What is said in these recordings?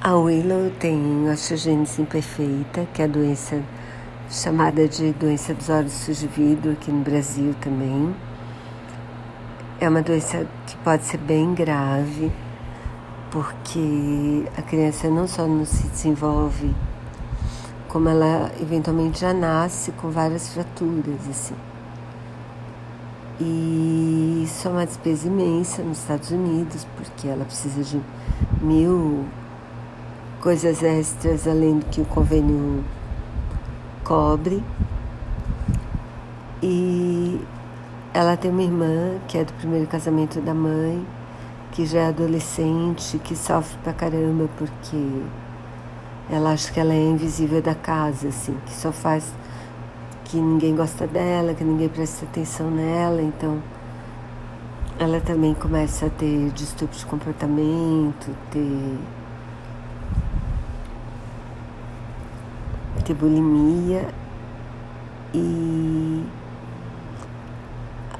A Willow tem osteogênese imperfeita, que é a doença chamada de doença dos olhos sujos de vidro aqui no Brasil também. É uma doença que pode ser bem grave, porque a criança não só não se desenvolve, como ela eventualmente já nasce com várias fraturas, assim. E isso é uma despesa imensa nos Estados Unidos, porque ela precisa de mil coisas extras além do que o convênio cobre. E ela tem uma irmã que é do primeiro casamento da mãe, que já é adolescente, que sofre pra caramba porque ela acha que ela é invisível da casa, assim, que só faz que ninguém gosta dela, que ninguém presta atenção nela, então ela também começa a ter distúrbio de comportamento, ter ter bulimia e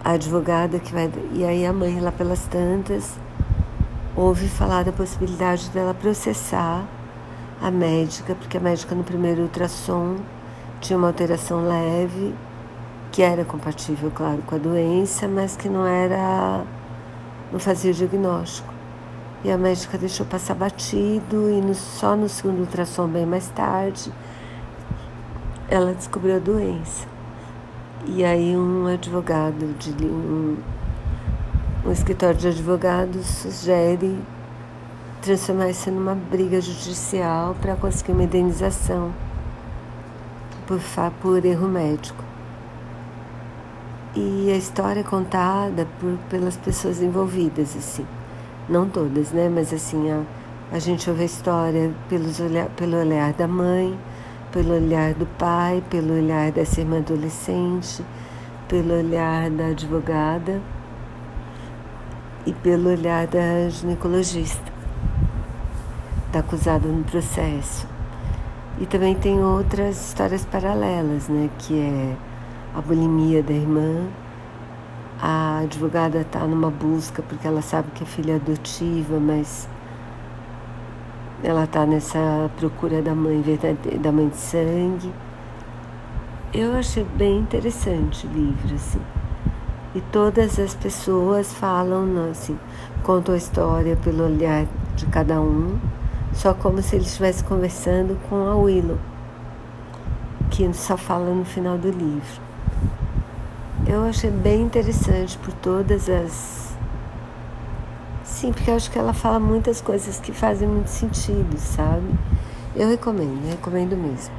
a advogada que vai. E aí a mãe lá pelas tantas ouve falar da possibilidade dela processar a médica, porque a médica no primeiro ultrassom tinha uma alteração leve, que era compatível, claro, com a doença, mas que não era. não fazia o diagnóstico. E a médica deixou passar batido e no, só no segundo ultrassom, bem mais tarde, ela descobriu a doença. E aí um advogado de um, um escritório de advogados sugere transformar isso numa briga judicial para conseguir uma indenização por, por erro médico. E a história é contada por, pelas pessoas envolvidas, assim. Não todas, né? Mas assim, a, a gente ouve a história pelos olhar, pelo olhar da mãe, pelo olhar do pai, pelo olhar dessa irmã adolescente, pelo olhar da advogada e pelo olhar da ginecologista, da acusada no processo. E também tem outras histórias paralelas, né, que é a bulimia da irmã, a advogada está numa busca porque ela sabe que é filha adotiva, mas ela está nessa procura da mãe da mãe de sangue. Eu achei bem interessante o livro, assim. E todas as pessoas falam, assim, contam a história pelo olhar de cada um, só como se eles estivessem conversando com a Willow, que só fala no final do livro. Eu achei bem interessante por todas as Sim, porque eu acho que ela fala muitas coisas que fazem muito sentido, sabe? Eu recomendo, recomendo mesmo.